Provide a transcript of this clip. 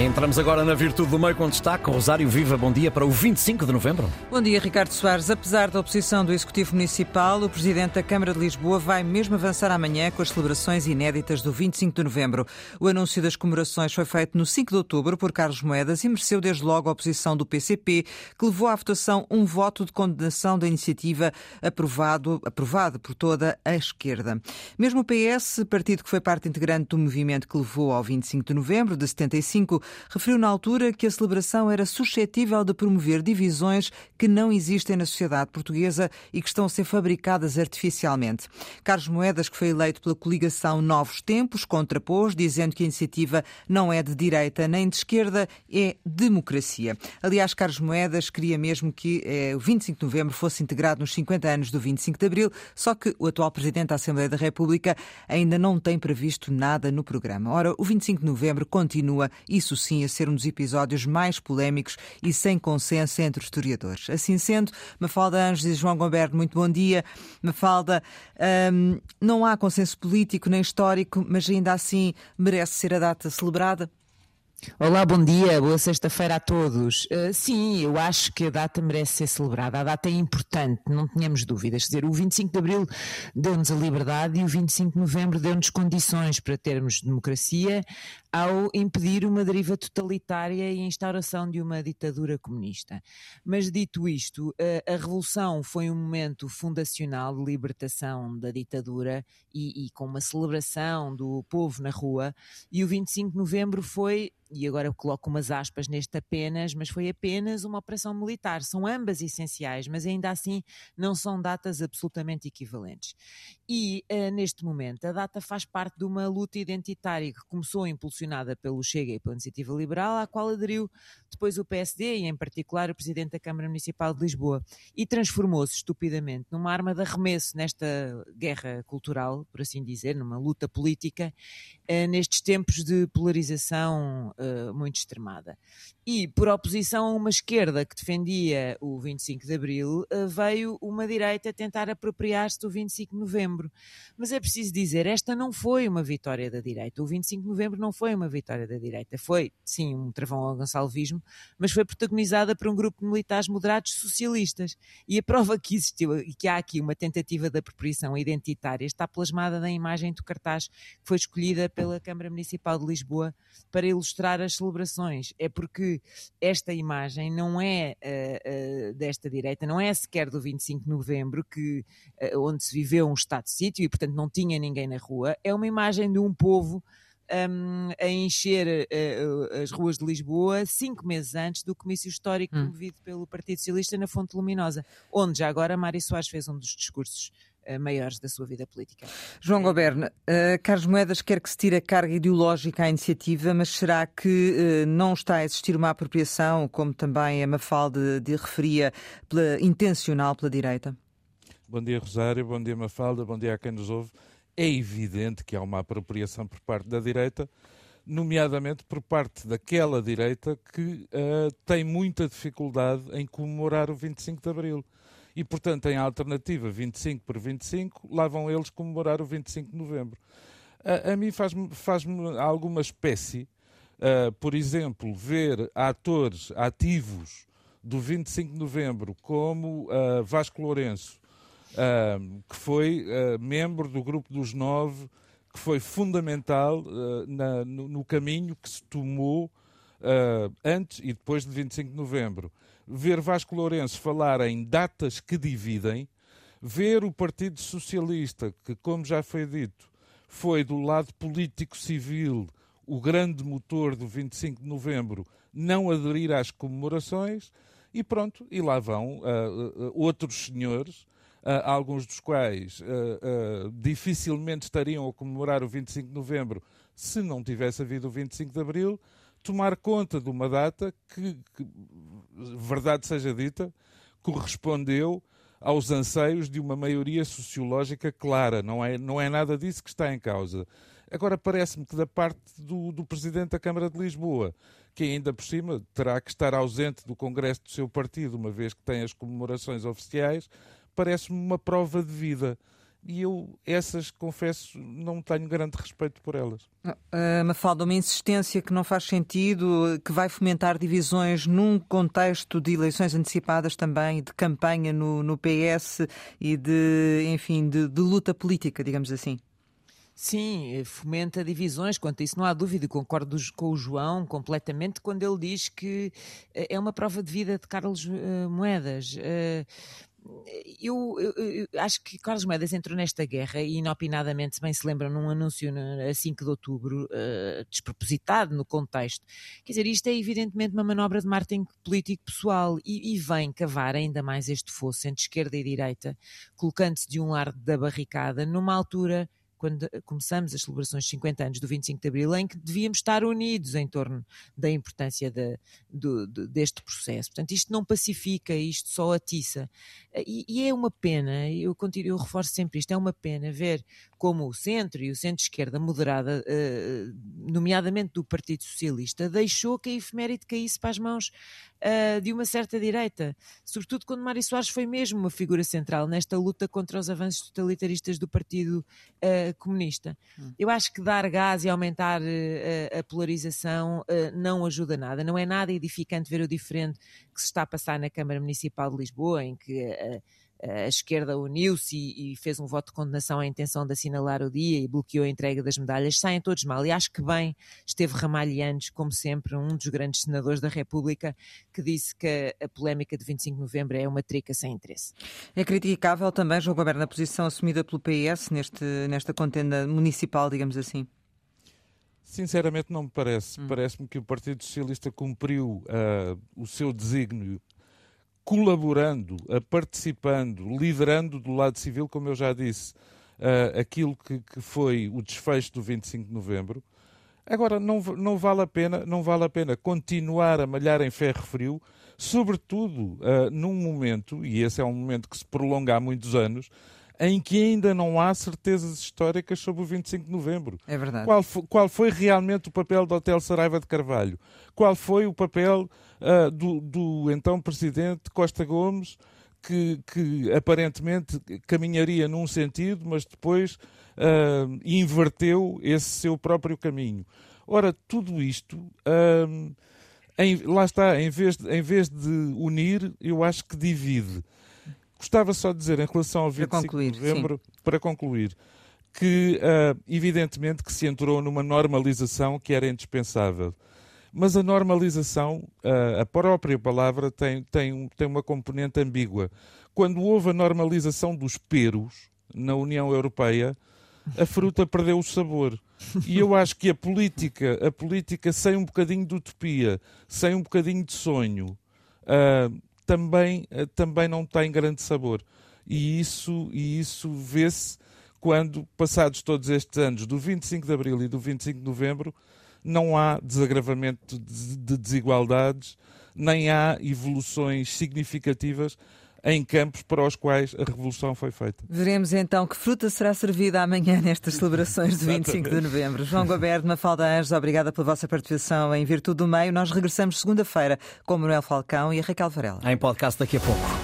Entramos agora na Virtude do Meio com destaque. Rosário Viva, bom dia para o 25 de novembro. Bom dia, Ricardo Soares. Apesar da oposição do Executivo Municipal, o Presidente da Câmara de Lisboa vai mesmo avançar amanhã com as celebrações inéditas do 25 de novembro. O anúncio das comemorações foi feito no 5 de outubro por Carlos Moedas e mereceu desde logo a oposição do PCP, que levou à votação um voto de condenação da iniciativa aprovado, aprovado por toda a esquerda. Mesmo o PS, partido que foi parte integrante do movimento que levou ao 25 de novembro de 75, referiu na altura que a celebração era suscetível de promover divisões que não existem na sociedade portuguesa e que estão a ser fabricadas artificialmente. Carlos Moedas, que foi eleito pela coligação Novos Tempos, contrapôs, dizendo que a iniciativa não é de direita nem de esquerda, é democracia. Aliás, Carlos Moedas queria mesmo que eh, o 25 de novembro fosse integrado nos 50 anos do 25 de abril, só que o atual Presidente da Assembleia da República ainda não tem previsto nada no programa. Ora, o 25 de novembro continua, isso sim, a ser um dos episódios mais polémicos e sem consenso entre historiadores. Assim sendo, Mafalda Anjos e João Gomberto, muito bom dia. Mafalda, hum, não há consenso político nem histórico, mas ainda assim merece ser a data celebrada? Olá, bom dia, boa sexta-feira a todos. Uh, sim, eu acho que a data merece ser celebrada. A data é importante, não tenhamos dúvidas. Quer dizer, o 25 de Abril deu-nos a liberdade e o 25 de Novembro deu-nos condições para termos democracia ao impedir uma deriva totalitária e a instauração de uma ditadura comunista. Mas dito isto, a, Revolução foi um momento fundacional de libertação da ditadura e, e com uma celebração do povo na rua, e o 25 de Novembro foi e agora eu coloco umas aspas neste apenas, mas foi apenas uma operação militar. São ambas essenciais, mas ainda assim não são datas absolutamente equivalentes. E uh, neste momento a data faz parte de uma luta identitária que começou impulsionada pelo Chega e pela Iniciativa Liberal, à qual aderiu depois o PSD e em particular o Presidente da Câmara Municipal de Lisboa e transformou-se estupidamente numa arma de arremesso nesta guerra cultural, por assim dizer, numa luta política, nestes tempos de polarização uh, muito extremada. E, por oposição a uma esquerda que defendia o 25 de Abril, uh, veio uma direita tentar apropriar-se do 25 de Novembro. Mas é preciso dizer, esta não foi uma vitória da direita. O 25 de Novembro não foi uma vitória da direita. Foi, sim, um travão ao gonçalvismo, mas foi protagonizada por um grupo de militares moderados socialistas. E a prova que existiu e que há aqui uma tentativa de apropriação identitária está plasmada na imagem do cartaz que foi escolhida pela Câmara Municipal de Lisboa para ilustrar as celebrações. É porque esta imagem não é uh, uh, desta direita, não é sequer do 25 de novembro, que, uh, onde se viveu um estado de sítio e, portanto, não tinha ninguém na rua. É uma imagem de um povo. Um, a encher uh, as ruas de Lisboa cinco meses antes do comício histórico hum. promovido pelo Partido Socialista na Fonte Luminosa, onde já agora Mário Soares fez um dos discursos maiores da sua vida política. João Goberno, uh, Carlos Moedas quer que se tire a carga ideológica à iniciativa, mas será que uh, não está a existir uma apropriação, como também a Mafalda de, referia, pela, intencional pela direita? Bom dia, Rosário, bom dia, Mafalda, bom dia a quem nos ouve. É evidente que há uma apropriação por parte da direita, nomeadamente por parte daquela direita que uh, tem muita dificuldade em comemorar o 25 de Abril e, portanto, em alternativa 25 por 25, lá vão eles comemorar o 25 de novembro. A, a mim faz-me faz alguma espécie, uh, por exemplo, ver atores ativos do 25 de novembro, como uh, Vasco Lourenço, uh, que foi membro do grupo dos nove, que foi fundamental na, no, no, caminho que se tomou antes e depois de 25 de novembro. Ver Vasco Lourenço falar em datas que dividem, ver o Partido Socialista, que, como já foi dito, foi do lado político-civil o grande motor do 25 de novembro, não aderir às comemorações, e pronto, e lá vão uh, uh, outros senhores, uh, alguns dos quais dificilmente estariam a comemorar o 25 de novembro se não tivesse havido o 25 de abril, tomar conta de uma data que, que verdade seja dita, correspondeu aos anseios de uma maioria sociológica clara. Não é, não é nada disso que está em causa. Agora, parece-me que da parte do, do Presidente da Câmara de Lisboa, que ainda por cima terá que estar ausente do Congresso do seu partido, uma vez que tem as comemorações oficiais, parece-me uma prova de vida. E eu, essas, confesso, não tenho grande respeito por elas. Uh, Mafalda, uma insistência que não faz sentido, que vai fomentar divisões num contexto de eleições antecipadas também, de campanha no, no PS e de, enfim, de, de luta política, digamos assim. Sim, eh, fomenta divisões, quanto a isso não há dúvida, concordo com o João completamente quando ele diz que eh, é uma prova de vida de Carlos uh, Moedas. Eu, eu, eu, acho que Carlos Moedas entrou nesta guerra e inopinadamente, se bem se lembram, num anúncio a 5 de outubro, uh, despropositado no contexto. Quer dizer, isto é evidentemente uma manobra de marketing político pessoal e, e vem cavar ainda mais este fosso entre esquerda e direita, colocando-se de um lado da barricada numa altura quando começamos as celebrações de 50 anos do 25 de Abril, em que devíamos estar unidos em torno da importância de, de, de, deste processo. Portanto, isto não pacifica, isto só atiça. E, e é uma pena, eu, continuo, eu reforço sempre isto, é uma pena ver como o centro e o centro-esquerda moderada, uh, nomeadamente do Partido Socialista, deixou que a efeméride caísse para as mãos uh, de uma certa direita, sobretudo quando Mário Soares foi mesmo uma figura central nesta luta contra os avanços totalitaristas do Partido uh, Comunista. Hum. Eu acho que dar gás e aumentar uh, a polarização não ajuda nada, não é nada edificante ver o diferente que se está a passar na Câmara Municipal de Lisboa, em que a esquerda uniu-se e, e, fez um voto de condenação à intenção de assinalar o dia e bloqueou a entrega das medalhas, saem todos mal. E acho que bem esteve Ramalhianes, como sempre, um dos grandes senadores da República, que disse que a polémica de 25 de novembro é uma trica sem interesse. É criticável também, João Goberno, a posição assumida pelo PS neste, nesta contenda municipal, digamos assim. Sinceramente, não me parece. Hum. Parece-me que o Partido Socialista cumpriu uh, o seu desígnio colaborando, participando, liderando do lado civil, como eu já disse, uh, aquilo que, que, foi o desfecho do 25 de novembro. Agora, não, não, vale a pena, não vale a pena continuar a malhar em ferro frio, sobretudo uh, num momento, e esse é um momento que se prolonga há muitos anos, em que ainda não há certezas históricas sobre o 25 de novembro. É verdade. Qual foi, qual foi realmente o papel do Hotel Saraiva de Carvalho? Qual foi o papel uh, do, do então presidente Costa Gomes, que, que, aparentemente caminharia num sentido, mas depois uh, inverteu esse seu próprio caminho? Ora, tudo isto. Uh, em, lá está, em vez, de, em vez de unir, eu acho que divide. Gostava só de dizer, em relação ao 25 concluir, de novembro, sim. para concluir, que uh, evidentemente que se entrou numa normalização que era indispensável. Mas a normalização, uh, a própria palavra, tem, tem, tem uma componente ambígua. Quando houve a normalização dos peros na União Europeia, a fruta perdeu o sabor. E eu acho que a política, a política sem um bocadinho de utopia, sem um bocadinho de sonho, uh, também, eh, também não tem grande sabor. E isso, e isso vê-se quando, passados todos estes anos, do 25 de Abril e do 25 de Novembro, não há desagravamento de desigualdades, nem há evoluções significativas em campos para os quais a revolução foi feita. Veremos então que fruta será servida amanhã nestas celebrações de 25 de novembro. João Goberto, Mafalda Anjos, obrigada pela vossa participação em Virtude do Meio. Nós regressamos segunda-feira com o Manuel Falcão e a Raquel Varela. Em podcast daqui a pouco.